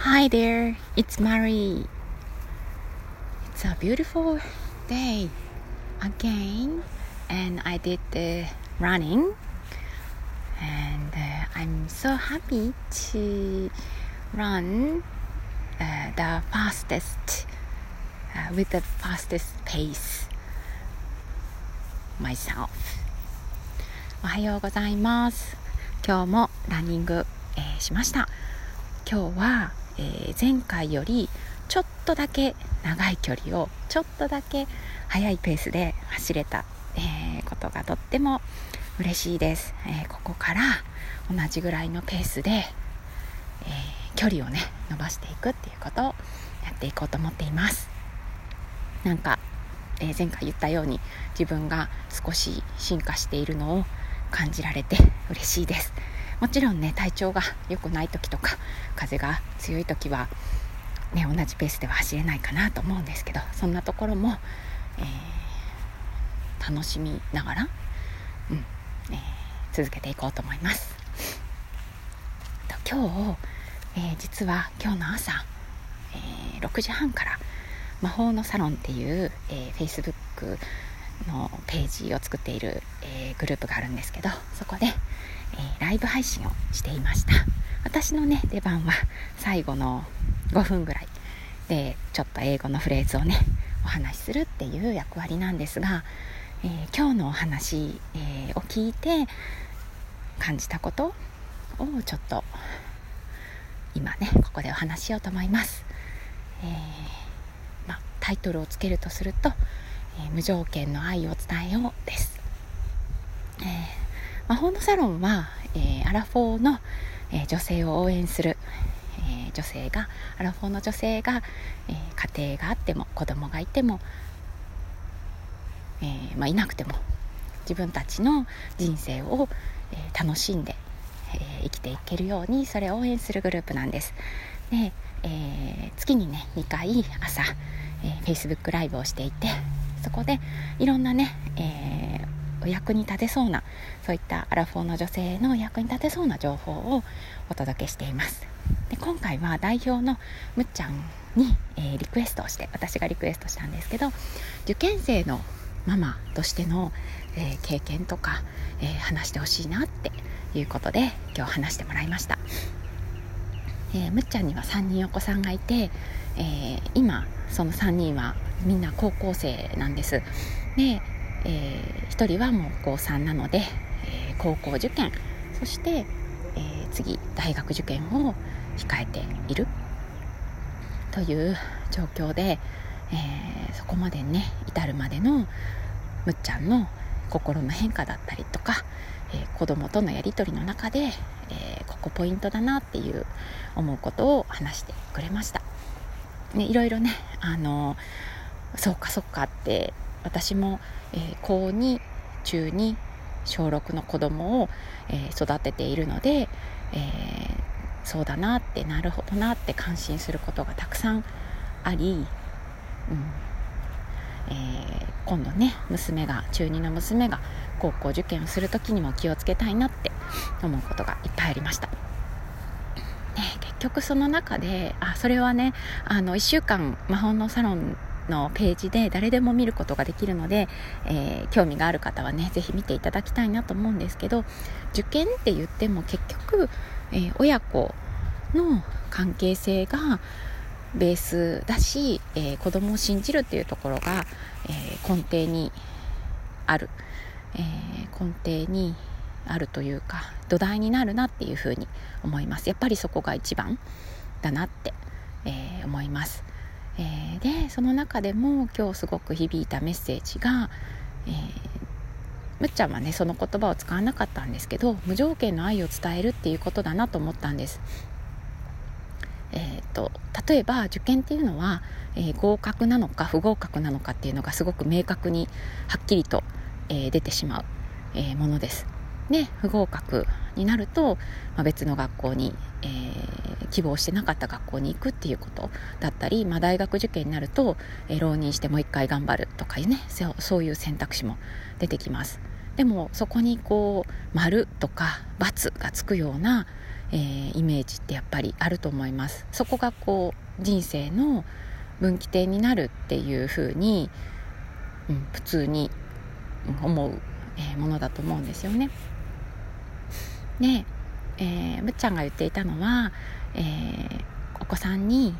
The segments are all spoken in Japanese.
Hi there, it's Mary. It's a beautiful day again, and I did the running, and uh, I'm so happy to run uh, the fastest uh, with the fastest pace myself. おはようございます。今日もランニング、えーしました。今日は、えー前回よりちょっとだけ長い距離をちょっとだけ速いペースで走れた、えーことがとっても嬉しいです、えーここから同じぐらいのペースで、え距離をね伸ばしていくっていうことをやっていこうと思っています。なんか、え前回言ったように自分が少し進化しているのを感じられて嬉しいです。もちろんね体調が良くない時とか風が強い時は、ね、同じペースでは走れないかなと思うんですけどそんなところも、えー楽しみながら、うんえー続けていこうと思います。と今日、えー実は今日の朝、え6時半から魔法のサロンっていう、えー、Facebook のページを作っている、えグループがあるんですけどそこで、えーライブ配信をしていました。私のね出番は最後の5分ぐらいでちょっと英語のフレーズをねお話しするっていう役割なんですが、えー今日のお話、えーを聞いて感じたことをちょっと今ねここでお話しようと思います、えーま、タイトルをつけるとするとえ無条件の愛を伝えようです、え魔法のサロンは、えーアラフォーの、えー女性を応援する、えー女性がアラフォーの女性が、え家庭があっても子供がいても、えまあ、いなくても自分たちの人生を、え楽しんで、え生きていけるようにそれを応援するグループなんです。で、え月にね2回朝、えー Facebook ライブをしていてそこでいろんなね、えーお役に立てそうなそういったアラフォーの女性の役に立てそうな情報をお届けしています。で今回は代表のむっちゃんに、えーリクエストをして私がリクエストしたんですけど受験生のママとしての、えー経験とか、えー話してほしいなっていうことで今日話してもらいました。えーむっちゃんには3人お子さんがいて、えー今その3人はみんな高校生なんです。で、え1人はもう高3なので、えー高校受験そして、えー次大学受験を控えているという状況で、えそこまでね至るまでのむっちゃんの心の変化だったりとか、えー子供とのやり取りの中で、えーここポイントだなっていう思うことを話してくれました。ね、いろいろねあのそうかそうかって私も、えー高2中2小6の子供を、えー育てているので、えーそうだなってなるほどなって感心することがたくさんあり、うんえ今度ね娘が中2の娘が高校受験をする時にも気をつけたいなって思うことがいっぱいありました。ね、結局その中であそれはねあの1週間魔法のサロンのページで誰でも見ることができるので、えー興味がある方はねぜひ見ていただきたいなと思うんですけど受験って言っても結局、えー親子の関係性がベースだし、えー子供を信じるっていうところが、えー根底にある、えー根底にあるというか土台になるなっていうふうに思います。やっぱりそこが一番だなって、えー思います、えーでその中でも今日すごく響いたメッセージが、えーむっちゃんはねその言葉を使わなかったんですけど無条件の愛を伝えるっていうことだなと思ったんですえー、と例えば受験っていうのは、えー合格なのか不合格なのかっていうのがすごく明確にはっきりと、え出てしまう、えものです。で不合格になると、まあ、別の学校に、えー希望してなかった学校に行くっていうことだったり、まあ、大学受験になると、えー浪人してもう一回頑張るとかいうねそうそういう選択肢も出てきます。でもそこにこう丸とか×がつくような、えー、イメージってやっぱりあると思いますそこがこう人生の分岐点になるっていうふうに、うん、普通に思う、えー、ものだと思うんですよね。で、えー、むっちゃんが言っていたのは、えー、お子さんに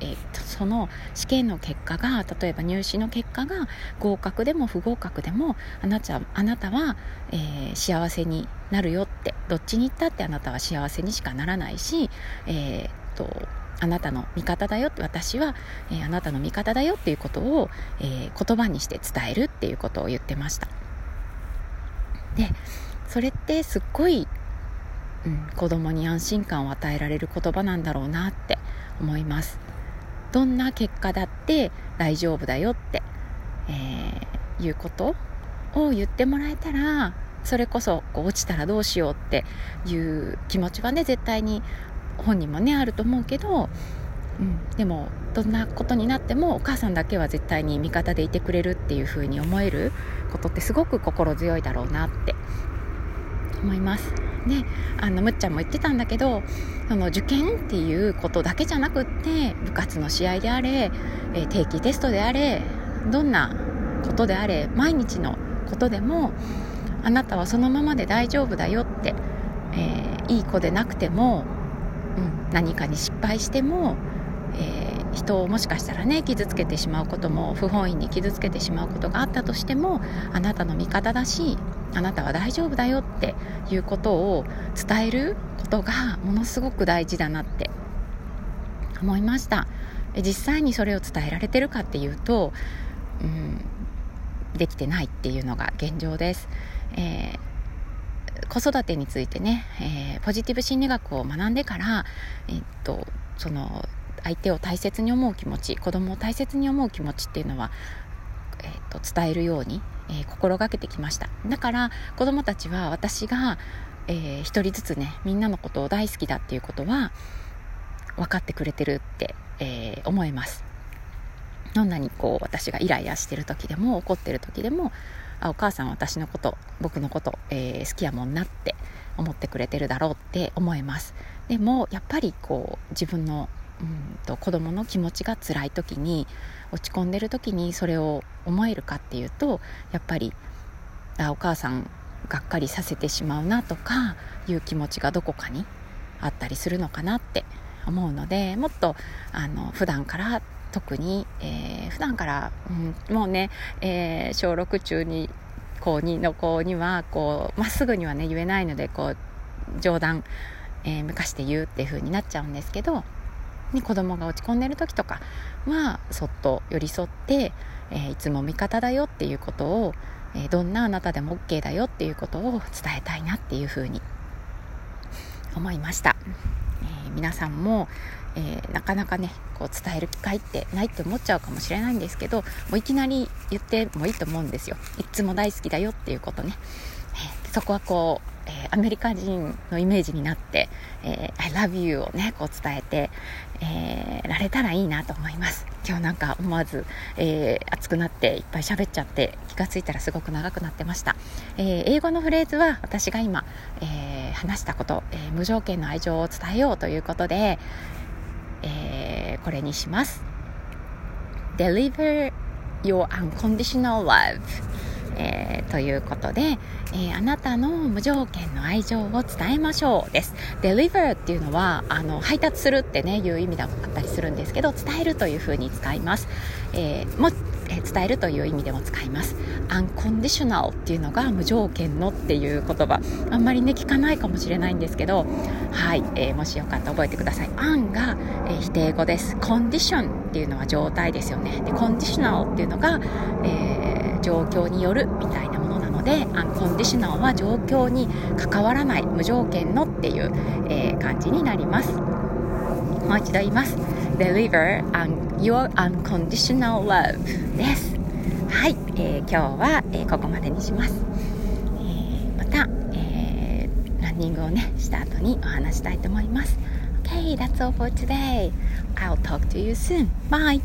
えー、その試験の結果が例えば入試の結果が合格でも不合格でもあなたあなたは、えー、幸せになるよってどっちに行ったってあなたは幸せにしかならないし、えー、とあなたの味方だよ私は、えー、あなたの味方だよっていうことを、えー、言葉にして伝えるっていうことを言ってました。でそれってすっごい、うん、子供に安心感を与えられる言葉なんだろうなって思います。どんな結果だって大丈夫だよって、えー、いうことを言ってもらえたらそれこそこう落ちたらどうしようっていう気持ちはね絶対に本人もねあると思うけど、うん、でもどんなことになってもお母さんだけは絶対に味方でいてくれるっていう風に思えることってすごく心強いだろうなって思います。であのむっちゃんも言ってたんだけどその受験っていうことだけじゃなくって部活の試合であれ、え、定期テストであれどんなことであれ毎日のことでもあなたはそのままで大丈夫だよって、えー、いい子でなくても、うん、何かに失敗しても、えー、人をもしかしたらね傷つけてしまうことも不本意に傷つけてしまうことがあったとしてもあなたの味方だしあなたは大丈夫だよっていうことを伝えることがものすごく大事だなって思いました。実際にそれを伝えられてるかっていうと、うん、できてないっていうのが現状です、えー、子育てについてね、えー、ポジティブ心理学を学んでから、え、っとその相手を大切に思う気持ち子供を大切に思う気持ちっていうのは、えー、っと伝えるようにえー、心がけてきました。だから子供たちは私が、えー、一人ずつねみんなのことを大好きだっていうことは分かってくれてるって、えー、思います。どんなにこう私がイライラしてる時でも怒ってる時でもあお母さん私のこと僕のこと、えー、好きやもんなって思ってくれてるだろうって思います。でもやっぱりこう自分のうんと子供の気持ちが辛い時に落ち込んでる時にそれを思えるかっていうとやっぱりあお母さんがっかりさせてしまうなとかいう気持ちがどこかにあったりするのかなって思うのでもっとあの普段から特に、えー、普段から、うん、もうね、えー、小6中に高2の子にはこうまっすぐにはね言えないのでこう冗談、えー、向かして言うっていう風になっちゃうんですけどに子供が落ち込んでる時とかはそっと寄り添って、えー、いつも味方だよっていうことを、えー、どんなあなたでも OK だよっていうことを伝えたいなっていうふうに思いました、えー、皆さんも、えなかなかねこう伝える機会ってないって思っちゃうかもしれないんですけどもういきなり言ってもいいと思うんですよ。いつも大好きだよっていうことね、えそこはこうえー、アメリカ人のイメージになって、えー、I love you をね、こう伝えて、えー、られたらいいなと思います。今日なんか思わず、えー、熱くなっていっぱい喋っちゃって気がついたらすごく長くなってました。え、英語のフレーズは私が今、え、話したこと、え、無条件の愛情を伝えようということで、え、これにします。Deliver your unconditional love えー、ということで、えー、あなたの無条件の愛情を伝えましょうです。deliver っていうのは、あの、配達するってね、いう意味だったりするんですけど、伝えるというふうに使います。えー、も伝えるという意味でも使います。unconditional っていうのが無条件のっていう言葉。あんまりね、聞かないかもしれないんですけど、はい、えー、もしよかったら覚えてください。an が、えー、否定語です。condition っていうのは状態ですよね。で、conditional っていうのが、えー状況によるみたいなものなのでアンコンディショナルは状況に関わらない無条件のっていう、えー、感じになりますもう一度言います Deliver your unconditional love ですはい、えー、今日は、えー、ここまでにします、えー、また、えー、ランニングをねした後にお話したいと思います Okay, that's all for today. I'll talk to you soon. Bye.